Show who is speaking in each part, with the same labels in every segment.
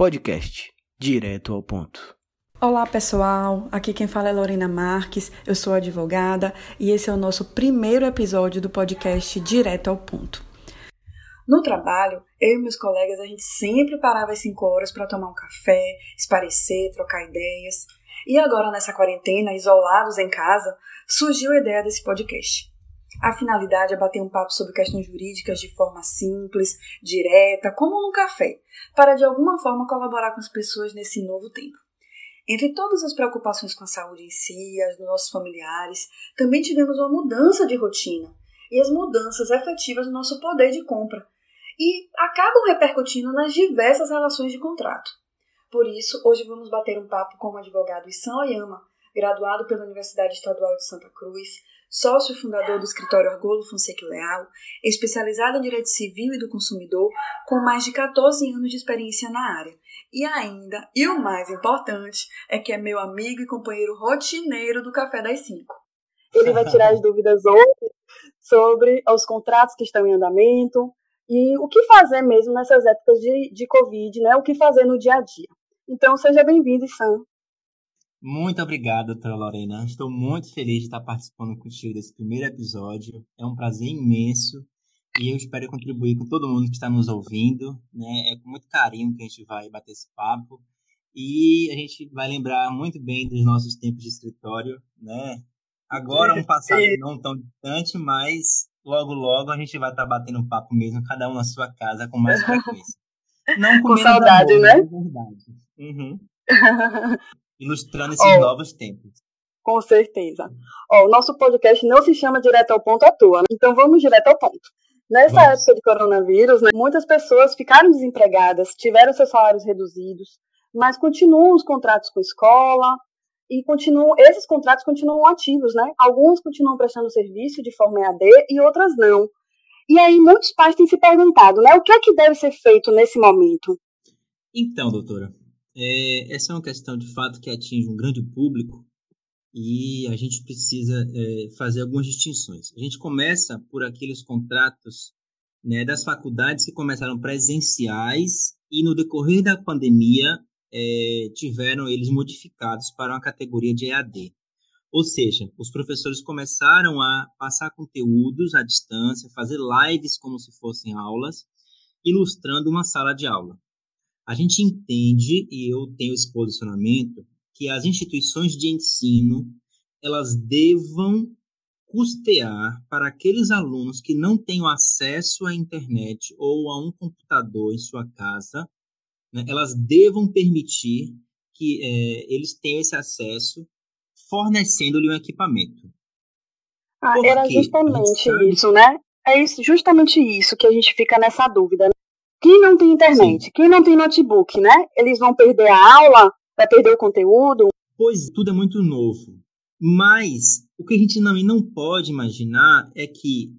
Speaker 1: Podcast Direto ao Ponto.
Speaker 2: Olá pessoal, aqui quem fala é Lorena Marques, eu sou advogada e esse é o nosso primeiro episódio do podcast Direto ao Ponto. No trabalho, eu e meus colegas a gente sempre parava às 5 horas para tomar um café, esparecer, trocar ideias. E agora nessa quarentena, isolados em casa, surgiu a ideia desse podcast. A finalidade é bater um papo sobre questões jurídicas de forma simples, direta, como num café, para de alguma forma colaborar com as pessoas nesse novo tempo. Entre todas as preocupações com a saúde em si, as dos nossos familiares, também tivemos uma mudança de rotina e as mudanças efetivas no nosso poder de compra e acabam repercutindo nas diversas relações de contrato. Por isso, hoje vamos bater um papo com o advogado Issan Oyama, graduado pela Universidade Estadual de Santa Cruz, sócio fundador do escritório Argolo Fonseca Leal, especializado em direito civil e do consumidor, com mais de 14 anos de experiência na área. E ainda, e o mais importante, é que é meu amigo e companheiro rotineiro do Café das 5. Ele vai tirar as dúvidas hoje sobre os contratos que estão em andamento e o que fazer mesmo nessas épocas de, de Covid, né? O que fazer no dia a dia. Então, seja bem-vindo, Sam.
Speaker 3: Muito obrigado, doutora Lorena. Estou muito feliz de estar participando contigo desse primeiro episódio. É um prazer imenso e eu espero contribuir com todo mundo que está nos ouvindo. Né? É com muito carinho que a gente vai bater esse papo e a gente vai lembrar muito bem dos nossos tempos de escritório, né? Agora um passado não tão distante, mas logo logo a gente vai estar batendo papo mesmo, cada um na sua casa com mais frequência.
Speaker 2: Não com, com saudade, amor, né? É
Speaker 3: verdade. Uhum. ilustrando esses oh, novos tempos.
Speaker 2: Com certeza. Oh, o nosso podcast não se chama Direto ao Ponto à toa, né? então vamos direto ao ponto. Nessa vamos. época de coronavírus, né, muitas pessoas ficaram desempregadas, tiveram seus salários reduzidos, mas continuam os contratos com escola e continuam, esses contratos continuam ativos, né? Alguns continuam prestando serviço de forma EAD e outras não. E aí muitos pais têm se perguntado, né, o que é que deve ser feito nesse momento?
Speaker 3: Então, doutora, é, essa é uma questão de fato que atinge um grande público e a gente precisa é, fazer algumas distinções. A gente começa por aqueles contratos né, das faculdades que começaram presenciais e no decorrer da pandemia é, tiveram eles modificados para uma categoria de EAD. Ou seja, os professores começaram a passar conteúdos à distância, fazer lives como se fossem aulas, ilustrando uma sala de aula. A gente entende, e eu tenho esse posicionamento, que as instituições de ensino elas devam custear para aqueles alunos que não tenham acesso à internet ou a um computador em sua casa, né, elas devam permitir que é, eles tenham esse acesso, fornecendo-lhe um equipamento.
Speaker 2: Ah, era justamente isso, né? É isso, justamente isso que a gente fica nessa dúvida. Né? Quem não tem internet, Sim. quem não tem notebook, né? Eles vão perder a aula, vai perder o conteúdo.
Speaker 3: Pois, tudo é muito novo. Mas o que a gente também não pode imaginar é que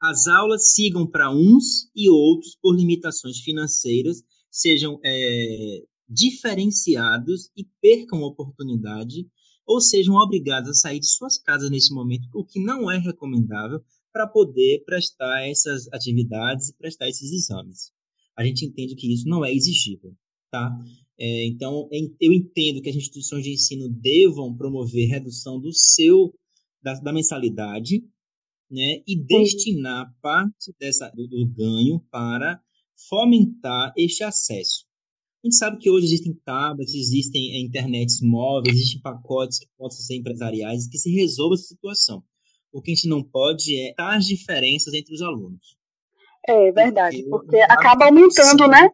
Speaker 3: as aulas sigam para uns e outros por limitações financeiras, sejam é, diferenciados e percam oportunidade, ou sejam obrigados a sair de suas casas nesse momento, o que não é recomendável para poder prestar essas atividades e prestar esses exames a gente entende que isso não é exigível, tá? É, então, eu entendo que as instituições de ensino devam promover redução do seu da, da mensalidade, né, e destinar parte dessa do, do ganho para fomentar este acesso. A gente sabe que hoje existem tablets, existem é, internets móveis, existem pacotes que possam ser empresariais que se resolva essa situação. O que a gente não pode é as diferenças entre os alunos.
Speaker 2: É verdade, porque acaba aumentando, né?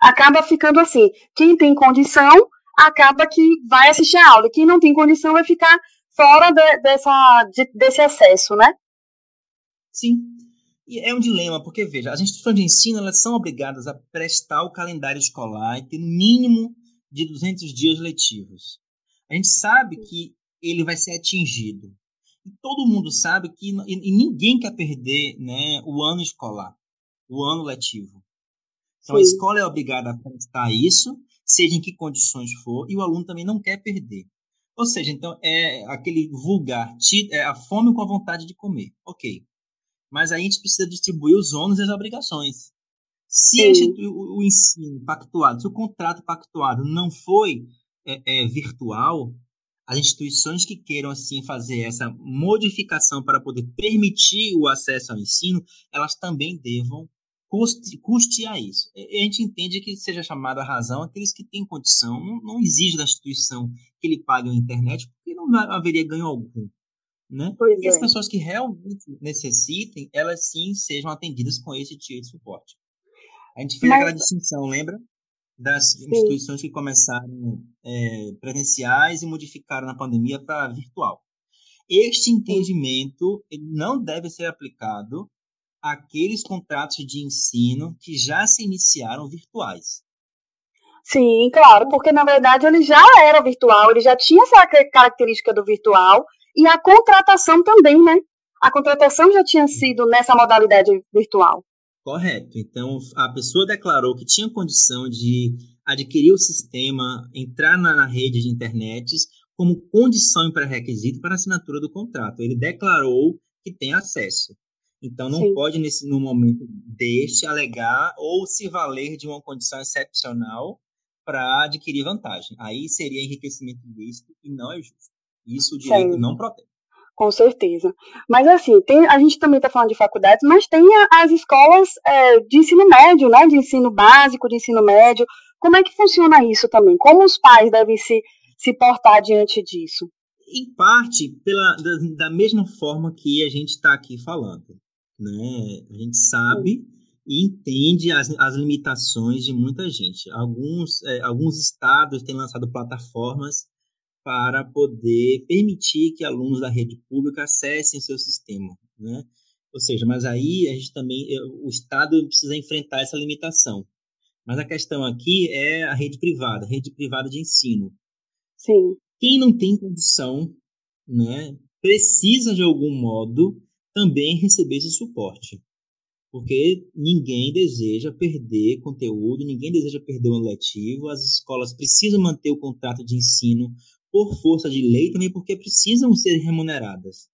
Speaker 2: Acaba ficando assim. Quem tem condição acaba que vai assistir a aula. Quem não tem condição vai ficar fora de, dessa, de, desse acesso, né?
Speaker 3: Sim. E é um dilema, porque, veja, as instituições de ensino elas são obrigadas a prestar o calendário escolar e ter no mínimo de 200 dias letivos. A gente sabe que ele vai ser atingido e todo mundo sabe que e, ninguém quer perder né, o ano escolar, o ano letivo. Então Sim. a escola é obrigada a prestar isso, seja em que condições for, e o aluno também não quer perder. Ou seja, então é aquele vulgar, é a fome com a vontade de comer. Ok. Mas aí a gente precisa distribuir os ônus e as obrigações. Se o, o, ensino pactuado, se o contrato pactuado não foi é, é, virtual, as instituições que queiram assim fazer essa modificação para poder permitir o acesso ao ensino, elas também devam custe, custear isso. A gente entende que seja chamado a razão aqueles que têm condição, não, não exige da instituição que ele pague a internet, porque não haveria ganho algum. Né? Pois e é. as pessoas que realmente necessitem, elas sim sejam atendidas com esse tipo de suporte. A gente fez Mas... aquela distinção, lembra? Das sim. instituições que começaram é, presenciais e modificaram na pandemia para virtual. Este entendimento não deve ser aplicado aqueles contratos de ensino que já se iniciaram virtuais.
Speaker 4: Sim, claro, porque na verdade ele já era virtual, ele já tinha essa característica do virtual e a contratação também, né? A contratação já tinha sido nessa modalidade virtual.
Speaker 3: Correto. Então a pessoa declarou que tinha condição de adquirir o sistema, entrar na rede de internet como condição e pré-requisito para assinatura do contrato. Ele declarou que tem acesso. Então não Sim. pode nesse no momento deste alegar ou se valer de uma condição excepcional para adquirir vantagem. Aí seria enriquecimento ilícito e não é justo. Isso o direito Sim. não protege.
Speaker 4: Com certeza. Mas assim, tem, a gente também está falando de faculdades, mas tem as escolas é, de ensino médio, né? De ensino básico, de ensino médio. Como é que funciona isso também? Como os pais devem se, se portar diante disso?
Speaker 3: Em parte, pela, da, da mesma forma que a gente está aqui falando né? A gente sabe e entende as, as limitações de muita gente. Alguns, é, alguns estados têm lançado plataformas para poder permitir que alunos da rede pública acessem seu sistema, né? Ou seja, mas aí a gente também, o Estado precisa enfrentar essa limitação. Mas a questão aqui é a rede privada, a rede privada de ensino.
Speaker 4: Sim.
Speaker 3: Quem não tem condição, né, precisa de algum modo também receber esse suporte. Porque ninguém deseja perder conteúdo, ninguém deseja perder um letivo, as escolas precisam manter o contrato de ensino por força de lei também porque precisam ser remuneradas.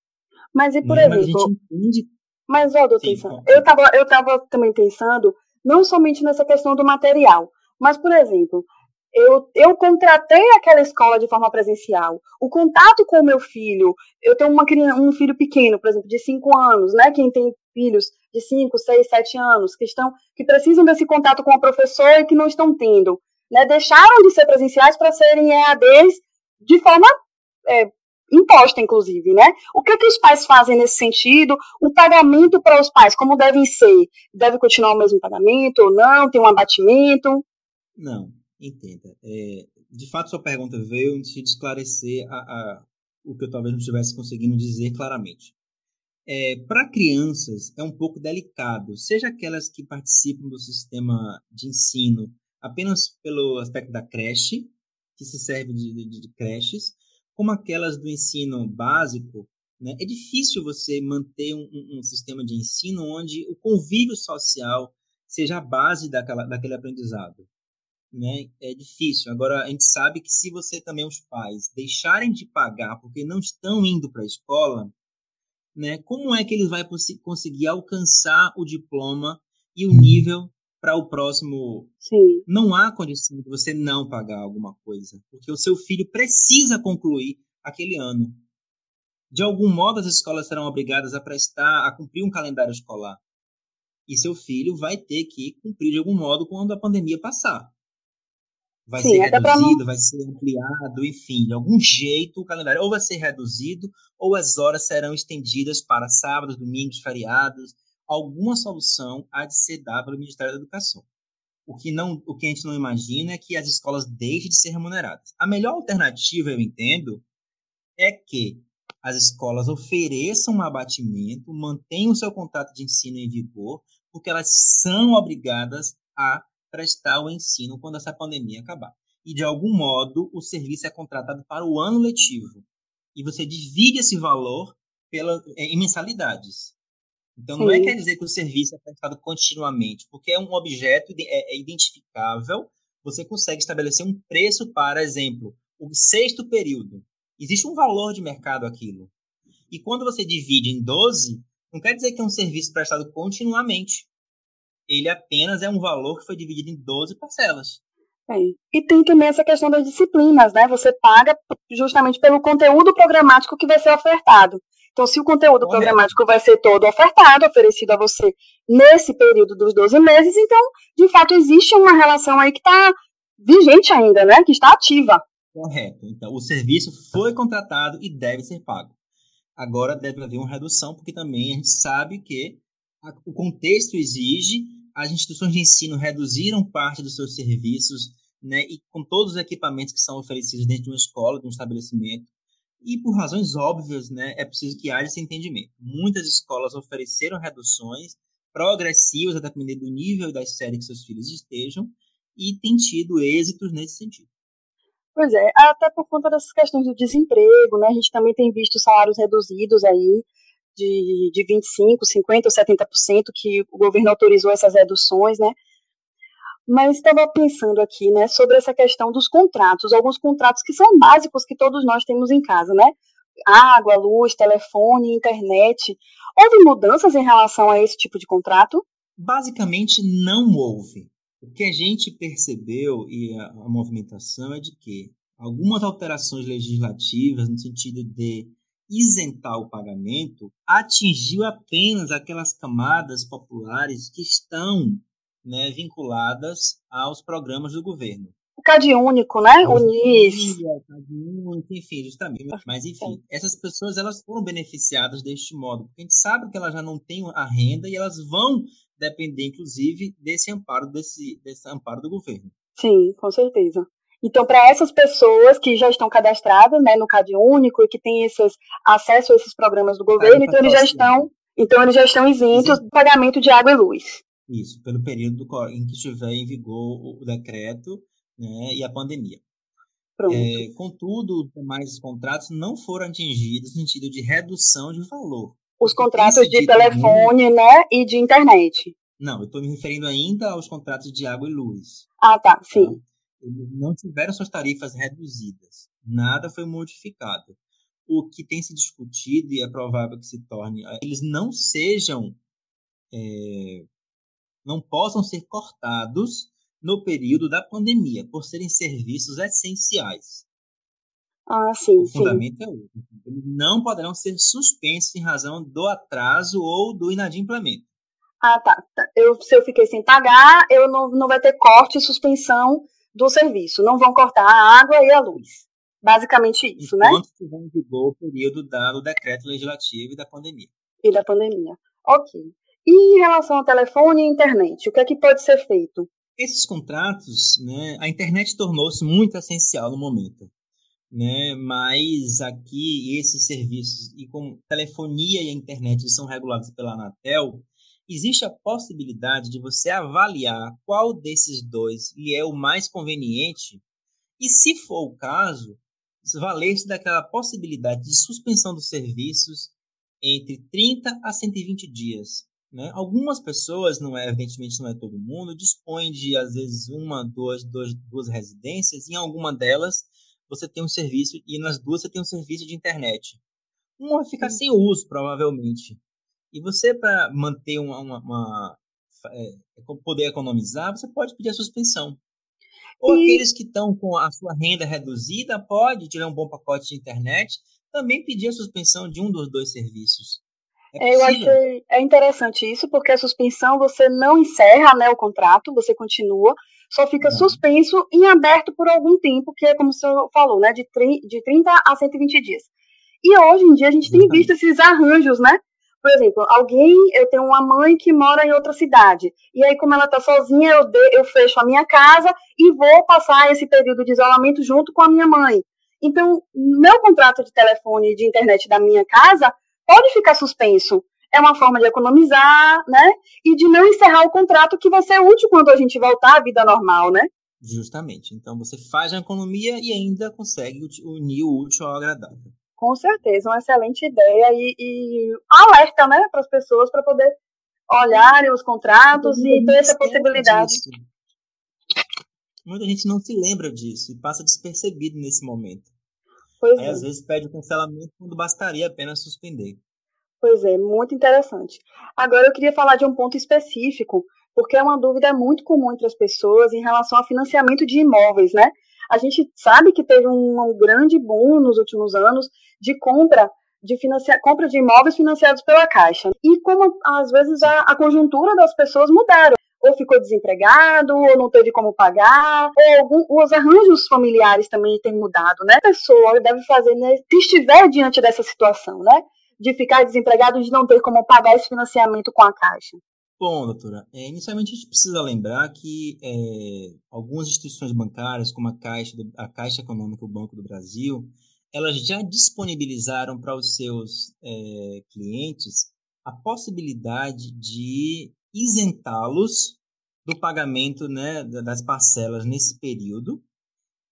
Speaker 4: Mas e por né? exemplo... Mas, entende... mas ó, doutor, eu estava eu tava também pensando não somente nessa questão do material, mas, por exemplo, eu, eu contratei aquela escola de forma presencial. O contato com o meu filho, eu tenho uma, um filho pequeno, por exemplo, de 5 anos, né? Quem tem filhos de 5, 6, 7 anos, que, estão, que precisam desse contato com a professora e que não estão tendo. Né? Deixaram de ser presenciais para serem EADs de forma é, imposta, inclusive, né? O que, que os pais fazem nesse sentido? O pagamento para os pais, como devem ser? Deve continuar o mesmo pagamento ou não? Tem um abatimento?
Speaker 3: Não, Entenda. É, de fato, sua pergunta veio antes de esclarecer a, a, o que eu talvez não estivesse conseguindo dizer claramente. É, Para crianças, é um pouco delicado, seja aquelas que participam do sistema de ensino apenas pelo aspecto da creche, que se serve de, de, de creches, como aquelas do ensino básico, né? é difícil você manter um, um, sistema de ensino onde o convívio social seja a base daquela, daquele aprendizado né, é difícil. Agora, a gente sabe que se você também, os pais, deixarem de pagar porque não estão indo para a escola, né, como é que eles vão conseguir alcançar o diploma e o nível para o próximo?
Speaker 4: Sim.
Speaker 3: Não há condição de você não pagar alguma coisa, porque o seu filho precisa concluir aquele ano. De algum modo, as escolas serão obrigadas a prestar, a cumprir um calendário escolar. E seu filho vai ter que cumprir de algum modo quando a pandemia passar vai Sim, ser reduzido, não... vai ser ampliado, enfim, de algum jeito o calendário ou vai ser reduzido ou as horas serão estendidas para sábados, domingos, feriados, alguma solução há de ser dada pelo Ministério da Educação. O que, não, o que a gente não imagina é que as escolas deixem de ser remuneradas. A melhor alternativa, eu entendo, é que as escolas ofereçam um abatimento, mantenham o seu contrato de ensino em vigor, porque elas são obrigadas a prestar o ensino quando essa pandemia acabar. E, de algum modo, o serviço é contratado para o ano letivo. E você divide esse valor pela, em mensalidades. Então, Sim. não é quer dizer que o serviço é prestado continuamente, porque é um objeto é, é identificável, você consegue estabelecer um preço para, exemplo, o sexto período. Existe um valor de mercado aquilo. E quando você divide em 12, não quer dizer que é um serviço prestado continuamente. ele apenas é um valor que foi dividido em 12 parcelas.
Speaker 4: É. E tem também essa questão das disciplinas, né? Você paga justamente pelo conteúdo programático que vai ser ofertado. Então, se o conteúdo Correto. programático vai ser todo ofertado, oferecido a você nesse período dos 12 meses, então, de fato, existe uma relação aí que está vigente ainda, né? Que está ativa.
Speaker 3: Correto. Então, o serviço foi contratado e deve ser pago. Agora deve haver uma redução, porque também a gente sabe que a, o contexto exige, as instituições de ensino reduziram parte dos seus serviços, né, e com todos os equipamentos que são oferecidos dentro de uma escola, de um estabelecimento, e por razões óbvias, né, é preciso que haja esse entendimento. Muitas escolas ofereceram reduções progressivas, a depender do nível e da série que seus filhos estejam, e tem tido êxitos nesse sentido.
Speaker 4: Pois é, até por conta dessas questões do desemprego, né? A gente também tem visto salários reduzidos aí de, de 25%, 50% ou 70% que o governo autorizou essas reduções, né? Mas estava pensando aqui, né, sobre essa questão dos contratos, alguns contratos que são básicos que todos nós temos em casa, né? Água, luz, telefone, internet. Houve mudanças em relação a esse tipo de contrato?
Speaker 3: Basicamente, não houve. O que a gente percebeu e a, a movimentação é de que algumas alterações legislativas no sentido de isentar o pagamento atingiu apenas aquelas camadas populares que estão né, vinculadas aos programas do governo.
Speaker 4: O CAD único, né? O NIS.
Speaker 3: enfim, justamente. Mas, enfim, essas pessoas elas foram beneficiadas deste modo, porque a gente sabe que elas já não têm a renda e elas vão depender, inclusive, desse amparo, desse, desse amparo do governo.
Speaker 4: Sim, com certeza. Então, para essas pessoas que já estão cadastradas né, no CAD único e que têm esses, acesso a esses programas do governo, então eles já estão, então eles já estão isentos do pagamento de água e luz.
Speaker 3: Isso, pelo período em que estiver em vigor o decreto né, e a pandemia. É, contudo, os demais contratos não foram atingidos no sentido de redução de valor
Speaker 4: os contratos de telefone, né, e de internet.
Speaker 3: Não, eu estou me referindo ainda aos contratos de água e luz.
Speaker 4: Ah, tá, sim. Tá?
Speaker 3: Eles não tiveram suas tarifas reduzidas. Nada foi modificado. O que tem se discutido e é provável que se torne, eles não sejam, é, não possam ser cortados no período da pandemia, por serem serviços essenciais.
Speaker 4: Ah, sim,
Speaker 3: o fundamento sim. é outro. Eles não poderão ser suspensos em razão do atraso ou do inadimplemento.
Speaker 4: Ah, tá. tá. Eu, se eu fiquei sem pagar, eu não, não vai ter corte e suspensão do serviço. Não vão cortar a água e a luz. Basicamente isso,
Speaker 3: Enquanto
Speaker 4: né?
Speaker 3: Enquanto estiver em vigor o período do decreto legislativo e da pandemia.
Speaker 4: E da pandemia. Ok. E em relação ao telefone e internet, o que é que pode ser feito?
Speaker 3: Esses contratos, né, a internet tornou-se muito essencial no momento né? Mas aqui esses serviços e como telefonia e a internet são regulados pela Anatel, existe a possibilidade de você avaliar qual desses dois lhe é o mais conveniente e, se for o caso, valer-se daquela possibilidade de suspensão dos serviços entre 30 a 120 dias. Né? Algumas pessoas, não é, evidentemente não é todo mundo, dispõem de às vezes uma, duas, duas, duas residências, e em alguma delas você tem um serviço, e nas duas você tem um serviço de internet. Uma vai ficar sem uso, provavelmente. E você, para manter uma, uma, uma é, poder economizar, você pode pedir a suspensão. Ou e... aqueles que estão com a sua renda reduzida, pode, tiver um bom pacote de internet, também pedir a suspensão de um dos dois serviços.
Speaker 4: É eu achei é interessante isso, porque a suspensão você não encerra né, o contrato, você continua, só fica suspenso em aberto por algum tempo, que é como o senhor falou, né, de, de 30 a 120 dias. E hoje em dia a gente tem visto esses arranjos, né? Por exemplo, alguém, eu tenho uma mãe que mora em outra cidade, e aí como ela está sozinha, eu, de, eu fecho a minha casa e vou passar esse período de isolamento junto com a minha mãe. Então, meu contrato de telefone e de internet da minha casa pode ficar suspenso é uma forma de economizar, né? E de não encerrar o contrato que vai ser útil quando a gente voltar à vida normal, né?
Speaker 3: Justamente. Então você faz a economia e ainda consegue unir o útil ao agradável.
Speaker 4: Com certeza, uma excelente ideia e, e alerta, né, para as pessoas para poder olharem os contratos e ter essa possibilidade. Disso.
Speaker 3: Muita gente não se lembra disso e passa despercebido nesse momento.
Speaker 4: Pois
Speaker 3: Aí
Speaker 4: é.
Speaker 3: às vezes pede o cancelamento quando bastaria apenas suspender.
Speaker 4: Pois é, muito interessante. Agora eu queria falar de um ponto específico porque é uma dúvida muito comum entre as pessoas em relação ao financiamento de imóveis, né? A gente sabe que teve um, grande boom nos últimos anos de compra de compra de imóveis financiados pela Caixa. E como às vezes a, a conjuntura das pessoas mudaram ou ficou desempregado, ou não teve como pagar, ou algum, os arranjos familiares também têm mudado, né? A pessoa deve fazer, né, se estiver diante dessa situação, né? De ficar desempregado, de não ter como pagar esse financiamento com a Caixa.
Speaker 3: Bom, doutora, é, inicialmente a gente precisa lembrar que é, algumas instituições bancárias, como a Caixa, a Caixa Econômica e o Banco do Brasil, elas já disponibilizaram para os seus é, clientes a possibilidade de isentá-los do pagamento né, das parcelas nesse período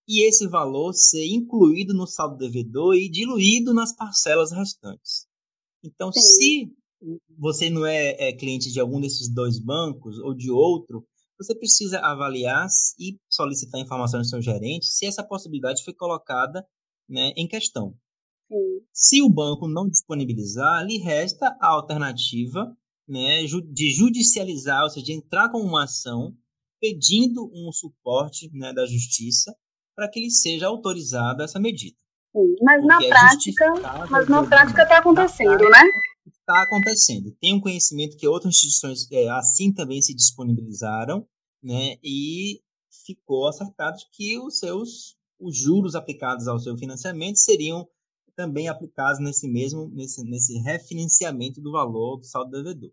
Speaker 3: e esse valor ser incluído no saldo devedor e diluído nas parcelas restantes. Então, Sim. se você não é, é, cliente de algum desses dois bancos ou de outro, você precisa avaliar e solicitar informações do seu gerente se essa possibilidade foi colocada né, em questão. Sim. Se o banco não disponibilizar, lhe resta a alternativa né, de judicializar, ou seja, de entrar com uma ação pedindo um suporte né, da justiça para que lhe seja autorizada essa medida.
Speaker 4: Sim, mas na é prática, mas na prática está acontecendo, né?
Speaker 3: Está acontecendo. Tenho conhecimento que outras instituições é, assim também se disponibilizaram, né? E ficou acertado que os seus os juros aplicados ao seu financiamento seriam também aplicados nesse mesmo nesse, nesse refinanciamento do valor do saldo devedor.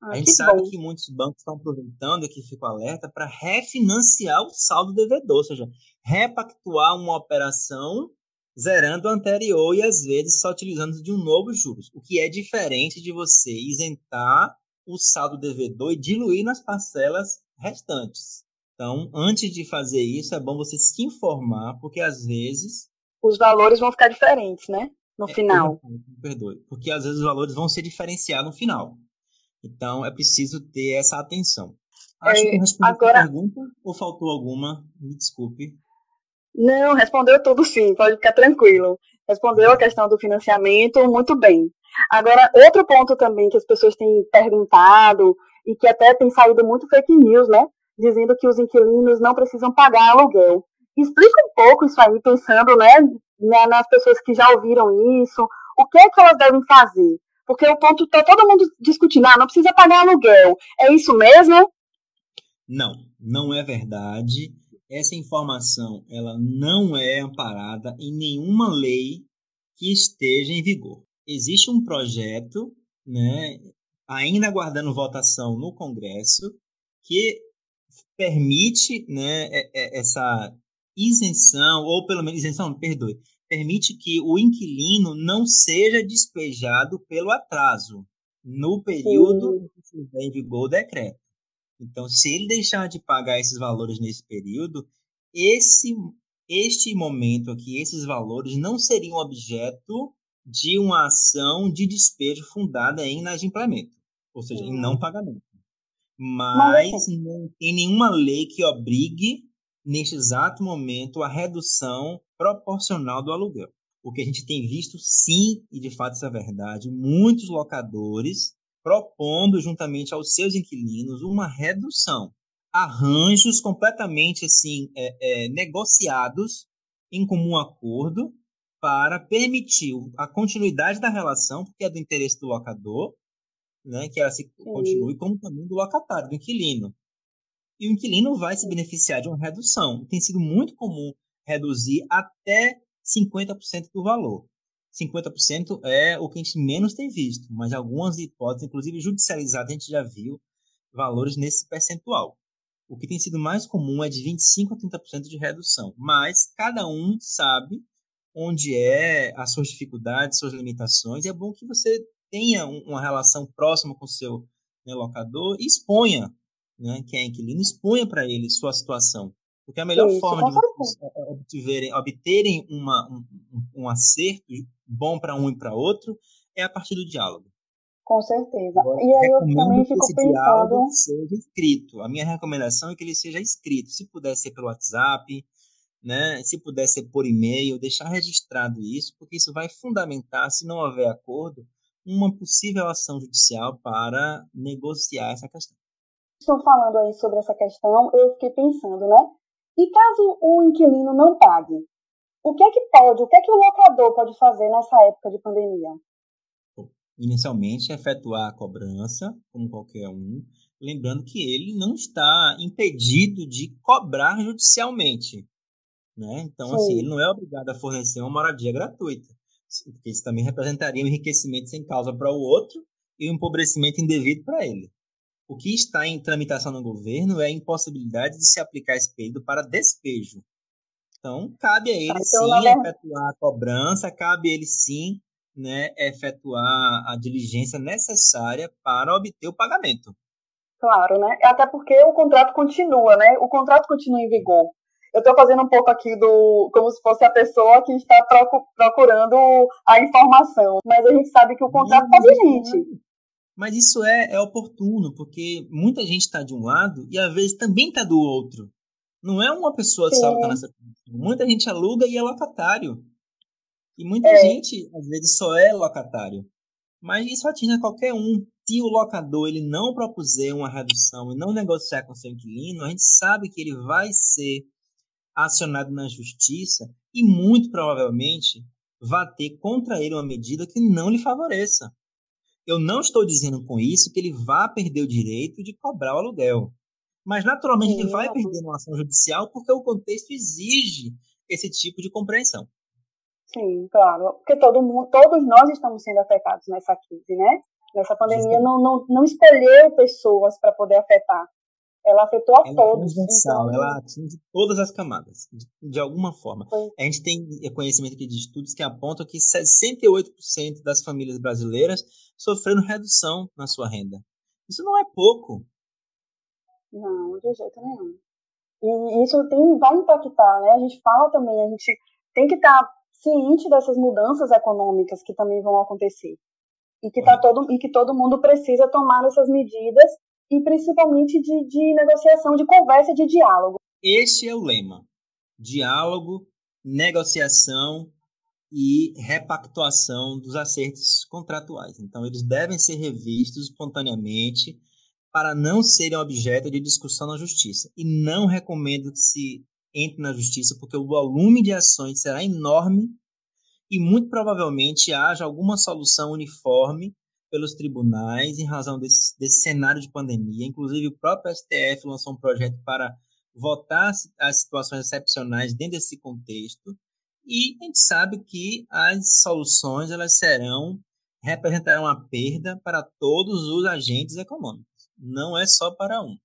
Speaker 3: Ah, a gente sabe bom. que muitos bancos estão aproveitando, aqui fico alerta, para refinanciar o saldo devedor, ou seja, repactuar uma operação zerando o anterior e às vezes só utilizando de um novo juros, o que é diferente de você isentar o saldo devedor e diluir nas parcelas restantes. Então, antes de fazer isso, é bom você se informar, porque às vezes
Speaker 4: os valores vão ficar diferentes, né? No é, final.
Speaker 3: Perdoe. Porque às vezes os valores vão ser diferenciados no final. Então é preciso ter essa atenção. Acho é, que respondi agora... a pergunta ou faltou alguma? Me desculpe.
Speaker 4: Não, respondeu tudo sim, pode ficar tranquilo. Respondeu a questão do financiamento muito bem. Agora, outro ponto também que as pessoas têm perguntado e que até tem saído muito fake news, né? Dizendo que os inquilinos não precisam pagar aluguel. Explica um pouco isso aí, pensando né, nas pessoas que já ouviram isso, o que é que elas devem fazer? Porque o ponto está todo mundo discutindo, ah, não precisa pagar aluguel. É isso mesmo?
Speaker 3: Não, não é verdade. Essa informação ela não é amparada em nenhuma lei que esteja em vigor. Existe um projeto, né, ainda aguardando votação no Congresso, que permite né, essa isenção, ou pelo menos isenção, perdoe, permite que o inquilino não seja despejado pelo atraso no período Sim. que em vigor o decreto. Então, se ele deixar de pagar esses valores nesse período, esse este momento aqui, esses valores não seriam objeto de uma ação de despejo fundada em inadimplemento, ou seja, em não pagamento. Mas, Mas assim não tem nenhuma lei que obrigue neste exato momento, a redução proporcional do aluguel. O que a gente tem visto, sim, e de fato isso é verdade, muitos locadores propondo, juntamente aos seus inquilinos, uma redução. Arranjos completamente assim é, é, negociados em comum acordo para permitir a continuidade da relação, porque é do interesse do locador, né, que ela se continue, como também do locatário, do inquilino e o inquilino vai se beneficiar de uma redução. Tem sido muito comum reduzir até 50% do valor. 50% é o que a gente menos tem visto, mas algumas hipóteses, inclusive judicializadas, a gente já viu valores nesse percentual. O que tem sido mais comum é de 25% a 30% de redução, mas cada um sabe onde é as suas dificuldades, suas limitações, e é bom que você tenha uma relação próxima com o seu né, locador e exponha né, que é inquilino, exponha para ele sua situação. Porque a melhor Isso, forma de vocês obterem, obterem uma, um, um acerto bom para um e para outro é a partir do diálogo.
Speaker 4: Com certeza. Agora, e aí eu também fico
Speaker 3: esse pensando. seja escrito. A minha recomendação é que ele seja escrito. Se puder ser pelo WhatsApp, né? Se puder ser por e-mail, deixar registrado isso, porque isso vai fundamentar, se não houver acordo, uma possível ação judicial para negociar essa questão.
Speaker 4: Estão falando aí sobre essa questão, eu fiquei pensando, né? E caso o inquilino não pague, o que é que pode, o que é que o locador pode fazer nessa época de pandemia?
Speaker 3: Inicialmente, efetuar a cobrança, como qualquer um, lembrando que ele não está impedido de cobrar judicialmente. Né? Então, assim, Sim. assim, ele não é obrigado a fornecer uma moradia gratuita, porque isso também representaria um enriquecimento sem causa para o outro e um empobrecimento indevido para ele. O que está em tramitação no governo é a impossibilidade de se aplicar esse período para despejo. Então, cabe a ele então, sim efetuar a cobrança, cabe a ele sim né, efetuar a diligência necessária para obter o pagamento.
Speaker 4: Claro, né? Até porque o contrato continua, né? O contrato continua em vigor. Eu estou fazendo um pouco aqui do como se fosse a pessoa que está procurando a informação, mas a gente sabe que o contrato está vigente.
Speaker 3: Mas isso é, é oportuno, porque muita gente está de um lado e às vezes também está do outro. Não é uma pessoa só que está nessa condição. Muita gente aluga e é locatário. E muita é. gente, às vezes, só é locatário. Mas isso atinge qualquer um. Se o locador ele não propuser uma redução e não negociar com seu inquilino, a gente sabe que ele vai ser acionado na justiça e muito provavelmente vai ter contra ele uma medida que não lhe favoreça. Eu não estou dizendo com isso que ele vá perder o direito de cobrar o aluguel. Mas, naturalmente, Sim, ele vai perder uma ação judicial porque o contexto exige esse tipo de compreensão.
Speaker 4: Sim, claro. Porque todo mundo, todos nós estamos sendo afetados nessa crise, né? Nessa pandemia não, não, não escolheu pessoas para poder afetar. Ela afetou a ela é todos.
Speaker 3: É transversal, então... ela atinge todas as camadas, de, de alguma forma. Foi. A gente tem conhecimento aqui de estudos que apontam que 68% das famílias brasileiras sofreram redução na sua renda. Isso não é pouco.
Speaker 4: Não, de jeito nenhum. E isso tem, vai impactar, né? A gente fala também, a gente tem que estar tá ciente dessas mudanças econômicas que também vão acontecer. E que, tá todo, e que todo mundo precisa tomar essas medidas e principalmente de, de negociação, de conversa, de diálogo.
Speaker 3: Este é o lema: diálogo, negociação e repactuação dos acertos contratuais. Então, eles devem ser revistos espontaneamente para não serem objeto de discussão na justiça. E não recomendo que se entre na justiça, porque o volume de ações será enorme e muito provavelmente haja alguma solução uniforme pelos tribunais em razão desse, desse cenário de pandemia. Inclusive, o próprio STF lançou um projeto para votar as situações excepcionais dentro desse contexto. E a gente sabe que as soluções elas serão representarão uma perda para todos os agentes econômicos, não é só para um.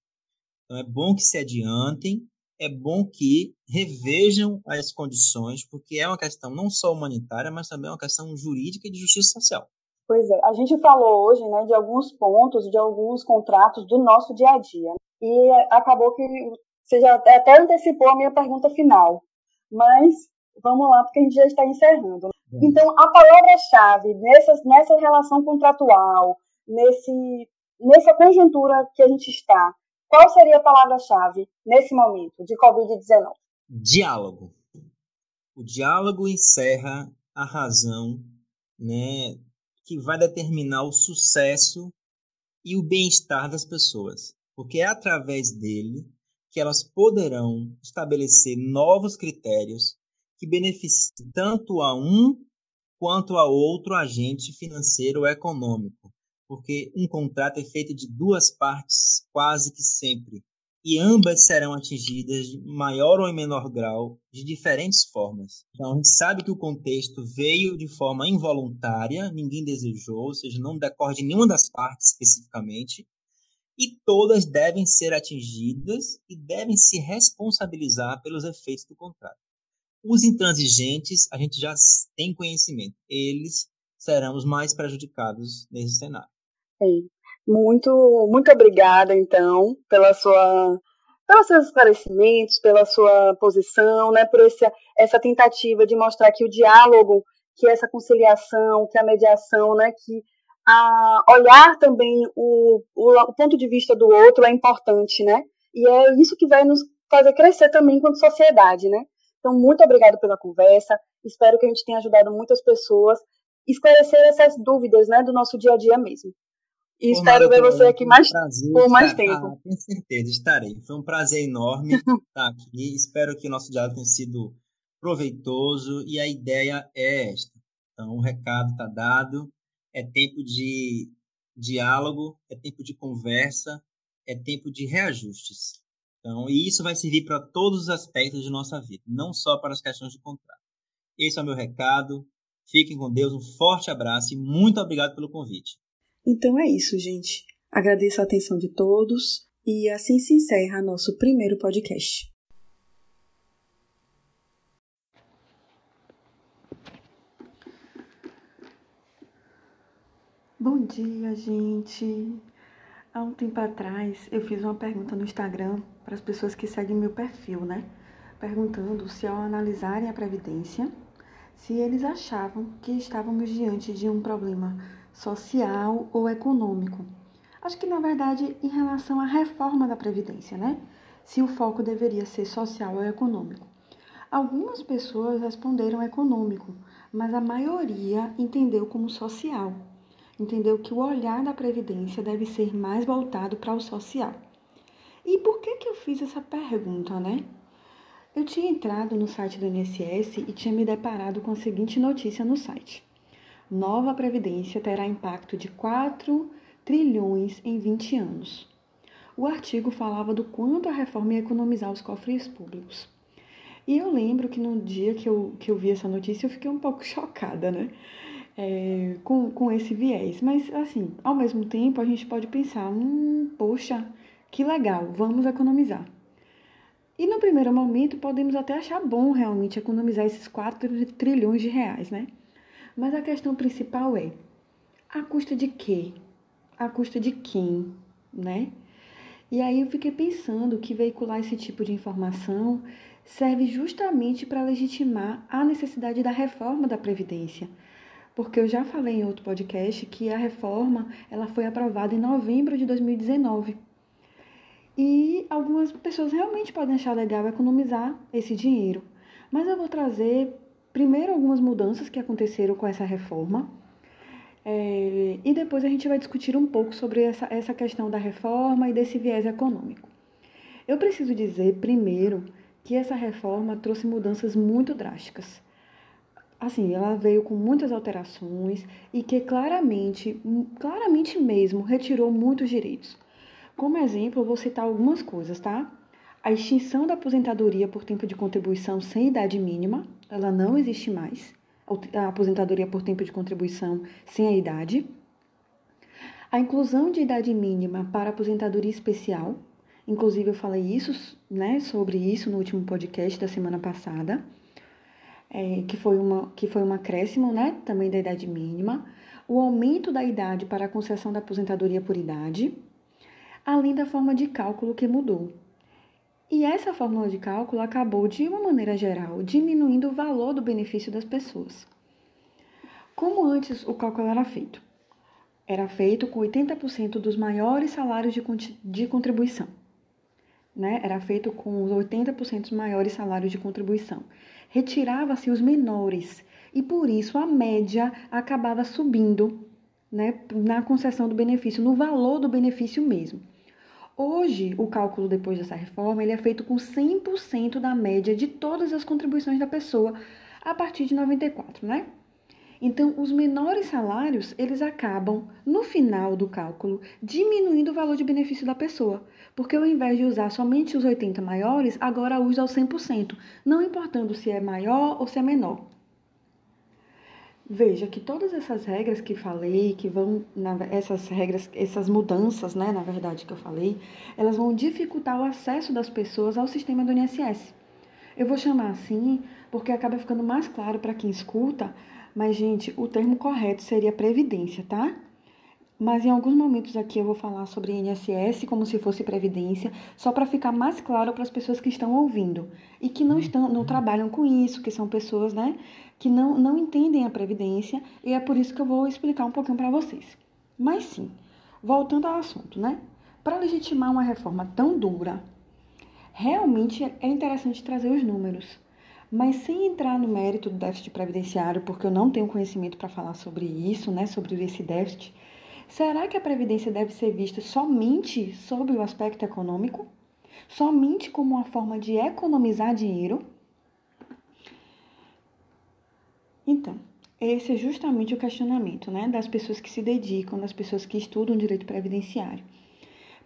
Speaker 3: Então é bom que se adiantem, é bom que revejam as condições, porque é uma questão não só humanitária, mas também uma questão jurídica e de justiça social.
Speaker 4: Pois é, a gente falou hoje né, de alguns pontos, de alguns contratos do nosso dia a dia. E acabou que você já até antecipou a minha pergunta final. Mas vamos lá, porque a gente já está encerrando. Então, a palavra-chave nessa, nessa relação contratual, nesse, nessa conjuntura que a gente está, qual seria a palavra-chave nesse momento de Covid-19?
Speaker 3: Diálogo. O diálogo encerra a razão né, que vai determinar o sucesso e o bem-estar das pessoas, porque é através dele que elas poderão estabelecer novos critérios que beneficiem tanto a um quanto a outro agente financeiro ou econômico, porque um contrato é feito de duas partes quase que sempre, e ambas serão atingidas de maior ou em menor grau de diferentes formas. Então, a gente sabe que o contexto veio de forma involuntária, ninguém desejou, ou seja, não decorre de nenhuma das partes especificamente, e todas devem ser atingidas e devem se responsabilizar pelos efeitos do contrato. Os intransigentes, a gente já tem conhecimento, eles serão os mais prejudicados nesse cenário.
Speaker 4: Sim. Muito, muito obrigada, então, pela sua, pelos seus esclarecimentos, pela sua posição, né, por esse, essa tentativa de mostrar que o diálogo, que essa conciliação, que a mediação, né, que a olhar também o, o, o ponto de vista do outro é importante, né? E é isso que vai nos fazer crescer também enquanto sociedade, né? Então, muito obrigada pela conversa. Espero que a gente tenha ajudado muitas pessoas a esclarecer essas dúvidas, né, do nosso dia a dia mesmo.
Speaker 2: E espero ver você aqui mais, por mais tempo.
Speaker 3: Ah, tenho certeza, estarei. Foi um prazer enorme estar aqui. Espero que o nosso diálogo tenha sido proveitoso e a ideia é esta. Então, o recado está dado. É tempo de diálogo, é tempo de conversa, é tempo de reajustes. Então, e isso vai servir para todos os aspectos de nossa vida, não só para as questões de contrato. Esse é o meu recado. Fiquem com Deus, um forte abraço e muito obrigado pelo convite.
Speaker 2: Então é isso, gente. Agradeço a atenção de todos e assim se encerra nosso primeiro podcast. Bom dia, gente. Há um tempo atrás eu fiz uma pergunta no Instagram para as pessoas que seguem meu perfil, né? Perguntando se ao analisarem a Previdência, se eles achavam que estávamos diante de um problema social ou econômico. Acho que, na verdade, em relação à reforma da Previdência, né? Se o foco deveria ser social ou econômico. Algumas pessoas responderam econômico, mas a maioria entendeu como social. Entendeu que o olhar da Previdência deve ser mais voltado para o social. E por que, que eu fiz essa pergunta, né? Eu tinha entrado no site do INSS e tinha me deparado com a seguinte notícia no site: Nova Previdência terá impacto de 4 trilhões em 20 anos. O artigo falava do quanto a reforma ia economizar os cofres públicos. E eu lembro que no dia que eu, que eu vi essa notícia eu fiquei um pouco chocada, né? É, com, com esse viés. Mas, assim, ao mesmo tempo a gente pode pensar: hum, poxa, que legal, vamos economizar. E no primeiro momento podemos até achar bom realmente economizar esses 4 trilhões de reais, né? Mas a questão principal é: a custa de quê? A custa de quem, né? E aí eu fiquei pensando que veicular esse tipo de informação serve justamente para legitimar a necessidade da reforma da previdência. Porque eu já falei em outro podcast que a reforma, ela foi aprovada em novembro de 2019. E algumas pessoas realmente podem achar legal economizar esse dinheiro. Mas eu vou trazer primeiro algumas mudanças que aconteceram com essa reforma. É, e depois a gente vai discutir um pouco sobre essa, essa questão da reforma e desse viés econômico. Eu preciso dizer, primeiro, que essa reforma trouxe mudanças muito drásticas. Assim, ela veio com muitas alterações e que claramente, claramente mesmo, retirou muitos direitos. Como exemplo, eu vou citar algumas coisas, tá? A extinção da aposentadoria por tempo de contribuição sem idade mínima, ela não existe mais. A aposentadoria por tempo de contribuição sem a idade. A inclusão de idade mínima para aposentadoria especial, inclusive eu falei isso, né, sobre isso no último podcast da semana passada, é, que foi uma que foi um acréscimo, né, também da idade mínima. O aumento da idade para a concessão da aposentadoria por idade, além da forma de cálculo que mudou. E essa fórmula de cálculo acabou, de uma maneira geral, diminuindo o valor do benefício das pessoas. Como antes o cálculo era feito? Era feito com 80% dos maiores salários de, contribuição. Né? Era feito com os 80% dos maiores salários de contribuição. Retirava-se os menores e por isso a média acabava subindo né, na concessão do benefício, no valor do benefício mesmo. Hoje, o cálculo depois dessa reforma ele é feito com 100% da média de todas as contribuições da pessoa a partir de 94, né? Então, os menores salários, eles acabam, no final do cálculo, diminuindo o valor de benefício da pessoa, porque ao invés de usar somente os 80 maiores, agora usa o 100%, não importando se é maior ou se é menor. Veja que todas essas regras que falei, que vão, na, essas regras, essas mudanças, né, na verdade, que eu falei, elas vão dificultar o acesso das pessoas ao sistema do INSS. Eu vou chamar assim porque acaba ficando mais claro para quem escuta, mas, gente, o termo correto seria previdência, tá? Mas em alguns momentos aqui eu vou falar sobre INSS como se fosse previdência, só para ficar mais claro para as pessoas que estão ouvindo e que não estão, não trabalham com isso, que são pessoas, né, que não, não entendem a previdência, e é por isso que eu vou explicar um pouquinho para vocês. Mas sim, voltando ao assunto, né? Para legitimar uma reforma tão dura, realmente é interessante trazer os números. Mas sem entrar no mérito do déficit previdenciário, porque eu não tenho conhecimento para falar sobre isso, né, sobre esse déficit, Será que a previdência deve ser vista somente sob o aspecto econômico? Somente como uma forma de economizar dinheiro? Então, esse é justamente o questionamento né, das pessoas que se dedicam, das pessoas que estudam direito previdenciário.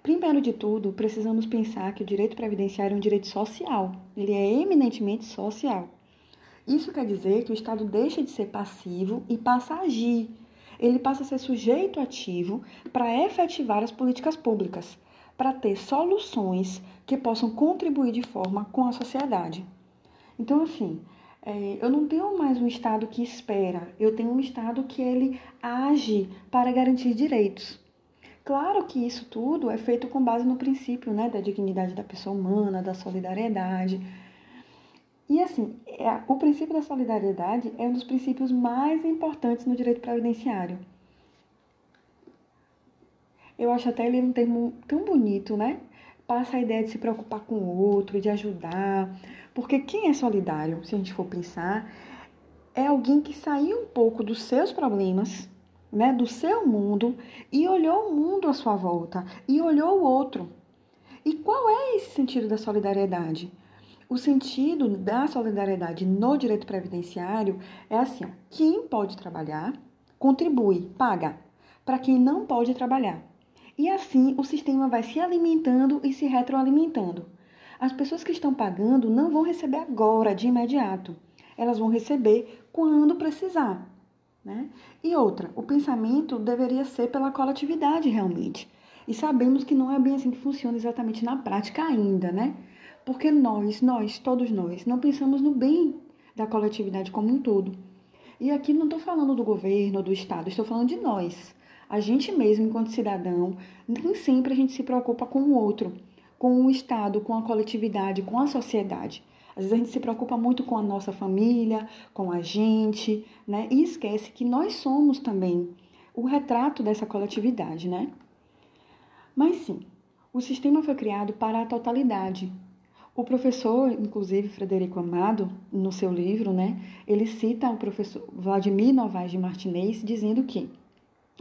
Speaker 2: Primeiro de tudo, precisamos pensar que o direito previdenciário é um direito social, ele é eminentemente social. Isso quer dizer que o Estado deixa de ser passivo e passa a agir. Ele passa a ser sujeito ativo para efetivar as políticas públicas, para ter soluções que possam contribuir de forma com a sociedade. Então, assim, é, eu não tenho mais um Estado que espera, eu tenho um Estado que ele age para garantir direitos. Claro que isso tudo é feito com base no princípio né, da dignidade da pessoa humana, da solidariedade. E assim, é, o princípio da solidariedade é um dos princípios mais importantes no direito previdenciário. Eu acho até ele um termo tão bonito, né? Passa a ideia de se preocupar com o outro, de ajudar, porque quem é solidário, se a gente for pensar, é alguém que saiu um pouco dos seus problemas, né, do seu mundo e olhou o mundo à sua volta e olhou o outro. E qual é esse sentido da solidariedade? O sentido da solidariedade no direito previdenciário é assim: ó, quem pode trabalhar contribui, paga para quem não pode trabalhar. E assim o sistema vai se alimentando e se retroalimentando. As pessoas que estão pagando não vão receber agora, de imediato. Elas vão receber quando precisar. Né? E outra, o pensamento deveria ser pela coletividade realmente. E sabemos que não é bem assim que funciona exatamente na prática ainda, né? Porque nós, nós, todos nós, não pensamos no bem da coletividade como um todo. E aqui não estou falando do governo, do Estado, estou falando de nós. A gente mesmo, enquanto cidadão, nem sempre a gente se preocupa com o outro com o Estado, com a coletividade, com a sociedade. Às vezes a gente se preocupa muito com a nossa família, com a gente, né? E esquece que nós somos também o retrato dessa coletividade, né? Mas sim, o sistema foi criado para a totalidade. O professor, inclusive Frederico Amado, no seu livro, né, ele cita o professor Vladimir Novaes de Martinez dizendo que,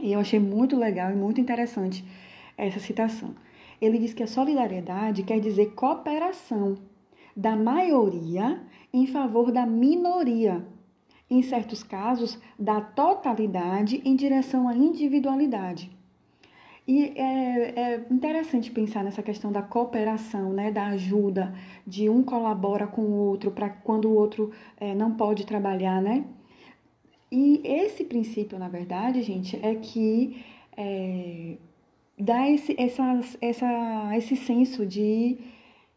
Speaker 2: e eu achei muito legal e muito interessante essa citação, ele diz que a solidariedade quer dizer cooperação da maioria em favor da minoria. Em certos casos, da totalidade em direção à individualidade. E é, é, interessante pensar nessa questão da cooperação, né, da ajuda, de um colabora com o outro para quando o outro é, não pode trabalhar, né? E esse princípio, na verdade, gente, é que é, dá esse, essa, essa, esse senso de,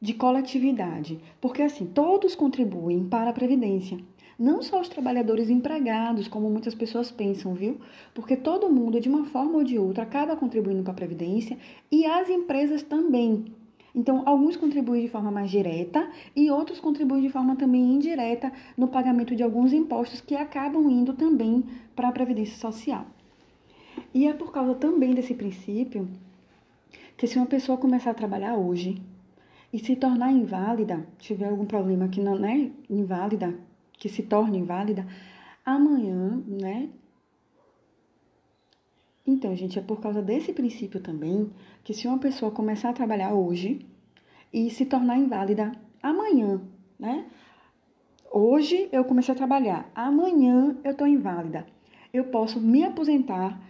Speaker 2: de coletividade. Porque, assim, todos contribuem para a Previdência. Não só os trabalhadores empregados, como muitas pessoas pensam, viu? Porque todo mundo, de uma forma ou de outra, acaba contribuindo para a Previdência e as empresas também. Então, alguns contribuem de forma mais direta e outros contribuem de forma também indireta no pagamento de alguns impostos que acabam indo também para a Previdência Social. E é por causa também desse princípio que se uma pessoa começar a trabalhar hoje e se tornar inválida, tiver algum problema que não é inválida, que se torne inválida, amanhã, né? Então, gente, é por causa desse princípio também que se uma pessoa começar a trabalhar hoje e se tornar inválida amanhã, né? Hoje eu comecei a trabalhar, amanhã eu estou inválida. Eu posso me aposentar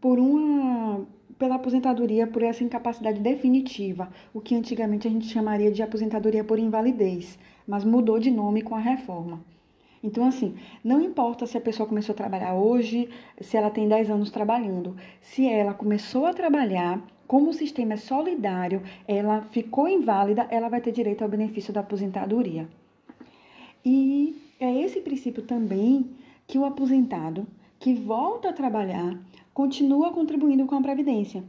Speaker 2: por uma pela aposentadoria por essa incapacidade definitiva, o que antigamente a gente chamaria de aposentadoria por invalidez, mas mudou de nome com a reforma. Então, assim, não importa se a pessoa começou a trabalhar hoje, se ela tem 10 anos trabalhando, se ela começou a trabalhar, como o sistema é solidário, ela ficou inválida, ela vai ter direito ao benefício da aposentadoria. E é esse princípio também que o aposentado que volta a trabalhar continua contribuindo com a Previdência.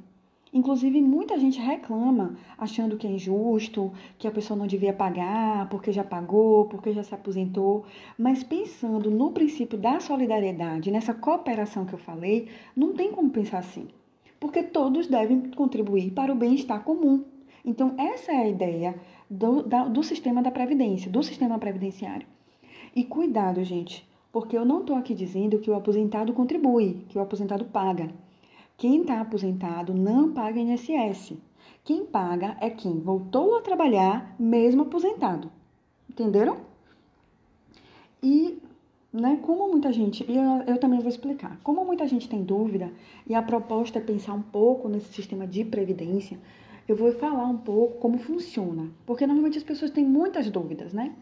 Speaker 2: Inclusive, muita gente reclama, achando que é injusto, que a pessoa não devia pagar porque já pagou, porque já se aposentou. Mas pensando no princípio da solidariedade, nessa cooperação que eu falei, não tem como pensar assim. Porque todos devem contribuir para o bem-estar comum. Então, essa é a ideia do, da, do sistema da Previdência, do sistema previdenciário. E cuidado, gente, porque eu não estou aqui dizendo que o aposentado contribui, que o aposentado paga. Quem está aposentado não paga INSS. Quem paga é quem voltou a trabalhar mesmo aposentado. Entenderam? E, né, como muita gente, e eu, eu também vou explicar, como muita gente tem dúvida, e a proposta é pensar um pouco nesse sistema de previdência, eu vou falar um pouco como funciona, porque normalmente as pessoas têm muitas dúvidas, né?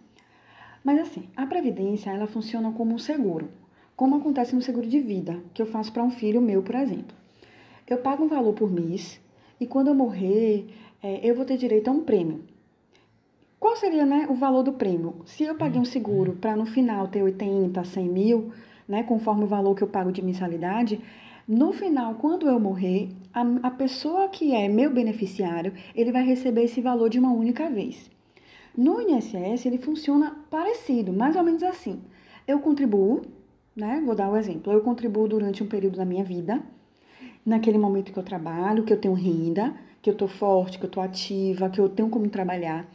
Speaker 2: Mas assim, a previdência, ela funciona como um seguro, como acontece no seguro de vida, que eu faço para um filho meu, por exemplo. Eu pago um valor por mês e quando eu morrer, é, eu vou ter direito a um prêmio. Qual seria né, o valor do prêmio? Se eu paguei um seguro para no final ter 80, 100 mil, né, conforme o valor que eu pago de mensalidade, no final, quando eu morrer, a, a pessoa que é meu beneficiário, ele vai receber esse valor de uma única vez. No INSS, ele funciona parecido, mais ou menos assim. Eu contribuo, né? Vou dar um exemplo. Eu contribuo durante um período da minha vida, naquele momento que eu trabalho, que eu tenho renda, que eu tô forte, que eu tô ativa, que eu tenho como trabalhar.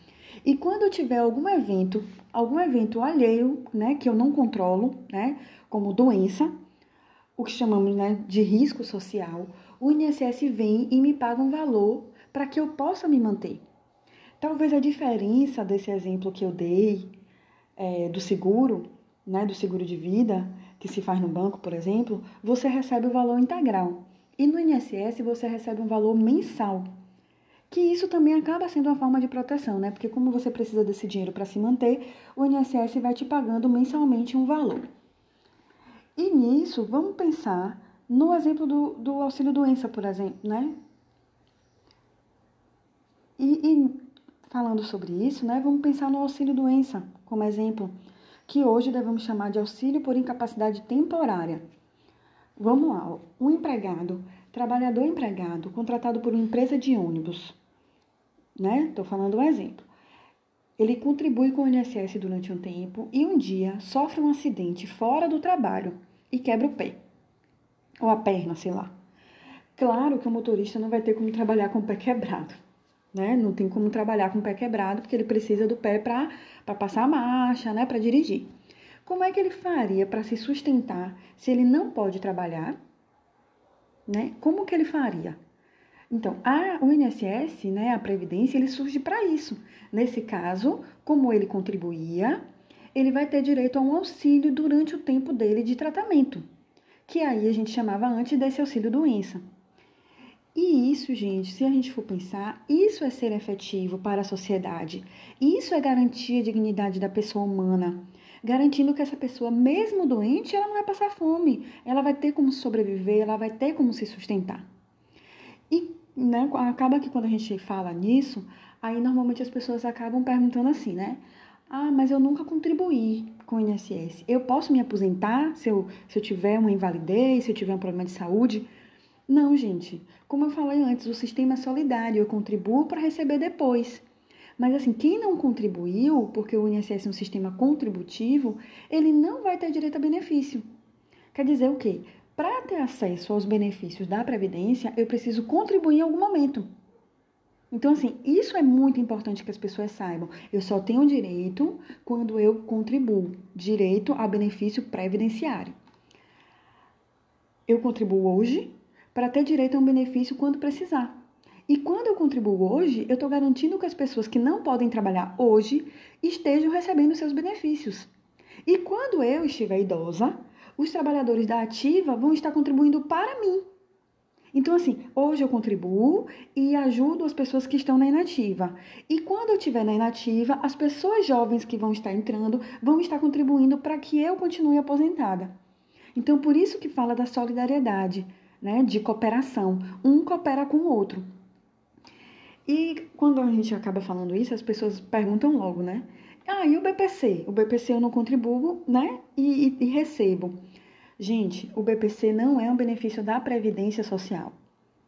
Speaker 2: E quando eu tiver algum evento, algum evento alheio, né, que eu não controlo, né, como doença, o que chamamos né, de risco social, o INSS vem e me paga um valor para que eu possa me manter. Talvez a diferença desse exemplo que eu dei é, do seguro, né, do seguro de vida, que se faz no banco, por exemplo, você recebe o valor integral. E no INSS você recebe um valor mensal. Que isso também acaba sendo uma forma de proteção, né? Porque como você precisa desse dinheiro para se manter, o INSS vai te pagando mensalmente um valor. E nisso, vamos pensar no exemplo do, do auxílio doença, por exemplo, né? E, e falando sobre isso, né, vamos pensar no auxílio doença como exemplo, que hoje devemos chamar de auxílio por incapacidade temporária. Vamos lá, um empregado, trabalhador empregado, contratado por uma empresa de ônibus, né? Estou falando um exemplo. Ele contribui com o INSS durante um tempo e um dia sofre um acidente fora do trabalho e quebra o pé ou a perna, sei lá. Claro que o motorista não vai ter como trabalhar com o pé quebrado né? Não tem como trabalhar com o pé quebrado, porque ele precisa do pé para passar a marcha, né? Para dirigir. Como é que ele faria para se sustentar se ele não pode trabalhar? Né? Como que ele faria? Então, a, o INSS, né, a Previdência, ele surge para isso. Nesse caso, como ele contribuía, ele vai ter direito a um auxílio durante o tempo dele de tratamento, que aí a gente chamava antes desse auxílio doença. E isso, gente, se a gente for pensar, isso é ser efetivo para a sociedade. Isso é garantir a dignidade da pessoa humana, garantindo que essa pessoa, mesmo doente, ela não vai passar fome, ela vai ter como sobreviver, ela vai ter como se sustentar. E né, acaba que quando a gente fala nisso, aí normalmente as pessoas acabam perguntando assim, né? Ah, mas eu nunca contribuí com o INSS. Eu posso me aposentar se eu, se eu tiver uma invalidez, se eu tiver um problema de saúde? Não, gente. Como eu falei antes, o sistema é solidário, eu contribuo para receber depois. Mas assim, quem não contribuiu, porque o INSS é um sistema contributivo, ele não vai ter direito a benefício. Quer dizer o quê? Para ter acesso aos benefícios da Previdência, eu preciso contribuir em algum momento. Então, assim, isso é muito importante que as pessoas saibam. Eu só tenho direito quando eu contribuo direito a benefício previdenciário. Eu contribuo hoje, para ter direito a um benefício quando precisar. E quando eu contribuo hoje, eu estou garantindo que as pessoas que não podem trabalhar hoje estejam recebendo seus benefícios. E quando eu estiver idosa, os trabalhadores da ativa vão estar contribuindo para mim. Então, assim, hoje eu contribuo e ajudo as pessoas que estão na inativa. E quando eu estiver na inativa, as pessoas jovens que vão estar entrando vão estar contribuindo para que eu continue aposentada. Então, por isso que fala da solidariedade né, de cooperação. Um coopera com o outro. E quando a gente acaba falando isso, as pessoas perguntam logo, né? Ah, e o BPC? O BPC eu não contribuo, né? E, e, e recebo. Gente, o BPC não é um benefício da Previdência Social,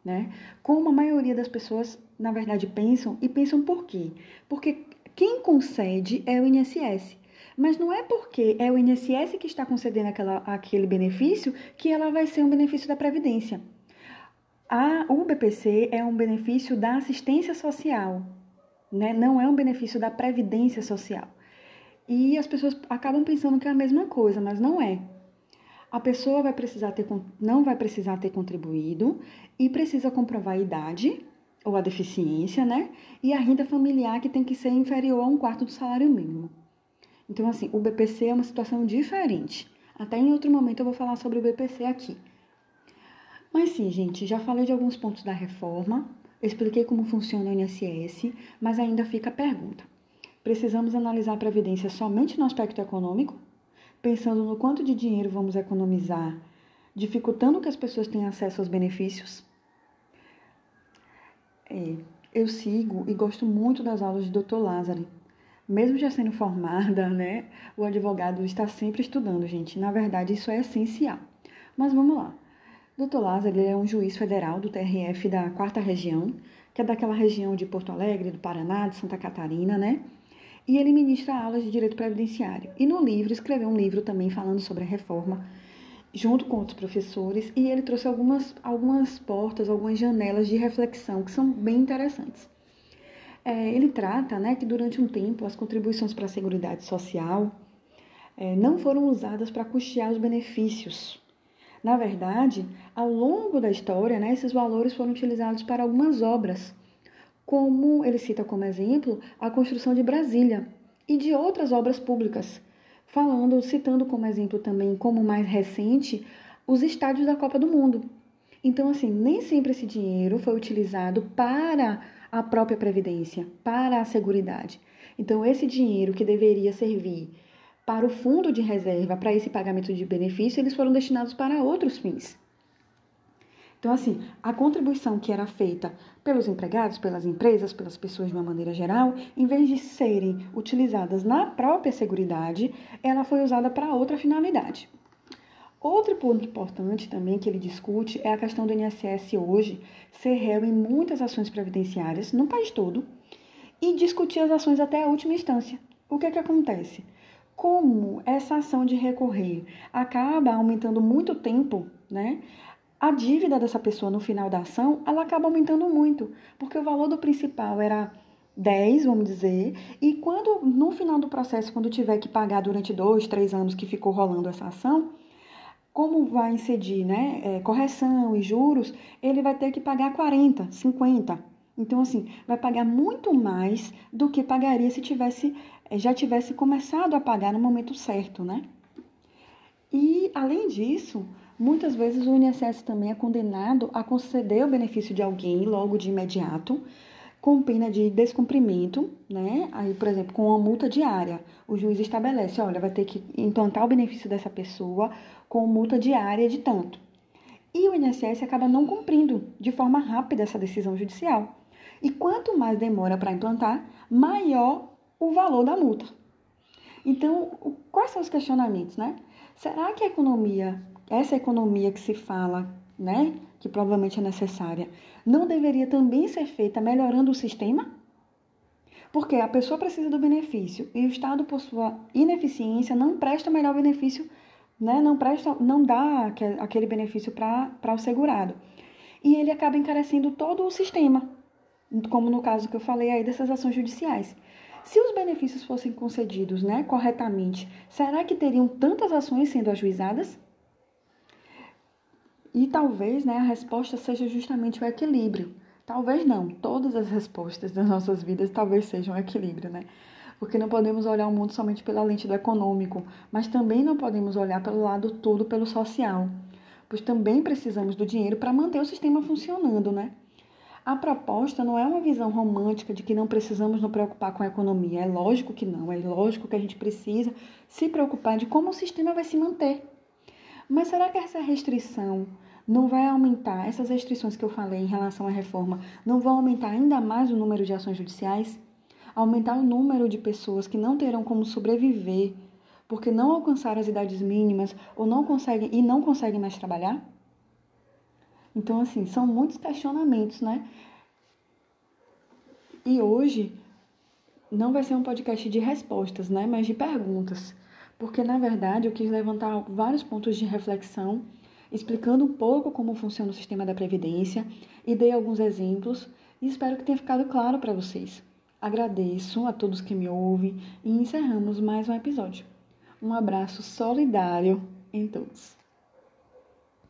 Speaker 2: né? Como a maioria das pessoas, na verdade, pensam, e pensam por quê? Porque quem concede é o INSS. Mas não é porque é o INSS que está concedendo aquela, aquele benefício que ela vai ser um benefício da Previdência. A, o BPC é um benefício da assistência social, né? não é um benefício da Previdência Social. E as pessoas acabam pensando que é a mesma coisa, mas não é. a pessoa vai precisar ter, não vai precisar ter contribuído e precisa comprovar a idade ou a deficiência, né? E a renda familiar que tem que ser inferior a um quarto do salário mínimo. Então, assim, o BPC é uma situação diferente. Até em outro momento eu vou falar sobre o BPC aqui. Mas sim, gente, já falei de alguns pontos da reforma, expliquei como funciona o INSS, mas ainda fica a pergunta. Precisamos analisar a previdência somente no aspecto econômico, pensando no quanto de dinheiro vamos economizar, dificultando que as pessoas tenham acesso aos benefícios? É, eu sigo e gosto muito das aulas de Dr. Lázaro. Mesmo já sendo formada, né, o advogado está sempre estudando, gente. Na verdade, isso é essencial. Mas vamos lá. Dr. Lázaro é um juiz federal do TRF da quarta região, que é daquela região de Porto Alegre, do Paraná, de Santa Catarina, né? e ele ministra aulas de direito previdenciário. E no livro, escreveu um livro também falando sobre a reforma, junto com outros professores, e ele trouxe algumas, algumas portas, algumas janelas de reflexão que são bem interessantes. É, ele trata né, que durante um tempo as contribuições para a Seguridade Social é, não foram usadas para custear os benefícios. Na verdade, ao longo da história, né, esses valores foram utilizados para algumas obras como ele cita como exemplo a construção de Brasília e de outras obras públicas, falando, citando como exemplo também, como mais recente, os estádios da Copa do Mundo. Então, assim, nem sempre esse dinheiro foi utilizado para a própria previdência, para a seguridade. Então, esse dinheiro que deveria servir para o fundo de reserva, para esse pagamento de benefício, eles foram destinados para outros fins. Então, assim, a contribuição que era feita pelos empregados, pelas empresas, pelas pessoas de uma maneira geral, em vez de serem utilizadas na própria Seguridade, ela foi usada para outra finalidade. Outro ponto importante também que ele discute é a questão do INSS hoje ser réu em muitas ações previdenciárias no país todo e discutir as ações até a última instância. O que é que acontece? Como essa ação de recorrer acaba aumentando muito tempo, né? a dívida dessa pessoa no final da ação, ela acaba aumentando muito, porque o valor do principal era 10, vamos dizer, e quando no final do processo, quando tiver que pagar durante dois, três anos que ficou rolando essa ação, como vai incidir né, é, correção e juros, ele vai ter que pagar 40, 50. Então, assim, vai pagar muito mais do que pagaria se tivesse, já tivesse começado a pagar no momento certo, né? E, além disso, Muitas vezes o INSS também é condenado a conceder o benefício de alguém logo de imediato, com pena de descumprimento, né? Aí, por exemplo, com uma multa diária. O juiz estabelece, olha, vai ter que implantar o benefício dessa pessoa com multa diária de tanto. E o INSS acaba não cumprindo de forma rápida essa decisão judicial. E quanto mais demora para implantar, maior o valor da multa. Então, quais são os questionamentos, né? Será que a economia essa economia que se fala, né, que provavelmente é necessária, não deveria também ser feita melhorando o sistema? Porque a pessoa precisa do benefício e o Estado, por sua ineficiência, não presta melhor benefício, né, não presta, não dá aquele benefício para o segurado. E ele acaba encarecendo todo o sistema, como no caso que eu falei aí dessas ações judiciais. Se os benefícios fossem concedidos né, corretamente, será que teriam tantas ações sendo ajuizadas? E talvez né, a resposta seja justamente o equilíbrio. Talvez não, todas as respostas das nossas vidas talvez sejam equilíbrio, né? Porque não podemos olhar o mundo somente pela lente do econômico, mas também não podemos olhar pelo lado todo, pelo social. Pois também precisamos do dinheiro para manter o sistema funcionando, né? A proposta não é uma visão romântica de que não precisamos nos preocupar com a economia. É lógico que não, é lógico que a gente precisa se preocupar de como o sistema vai se manter. Mas será que essa restrição não vai aumentar, essas restrições que eu falei em relação à reforma, não vão aumentar ainda mais o número de ações judiciais? Aumentar o número de pessoas que não terão como sobreviver porque não alcançaram as idades mínimas ou não conseguem e não conseguem mais trabalhar? Então, assim, são muitos questionamentos, né? E hoje não vai ser um podcast de respostas, né? Mas de perguntas porque na verdade eu quis levantar vários pontos de reflexão, explicando um pouco como funciona o sistema da Previdência e dei alguns exemplos e espero que tenha ficado claro para vocês. Agradeço a todos que me ouvem e encerramos mais um episódio. Um abraço solidário em todos.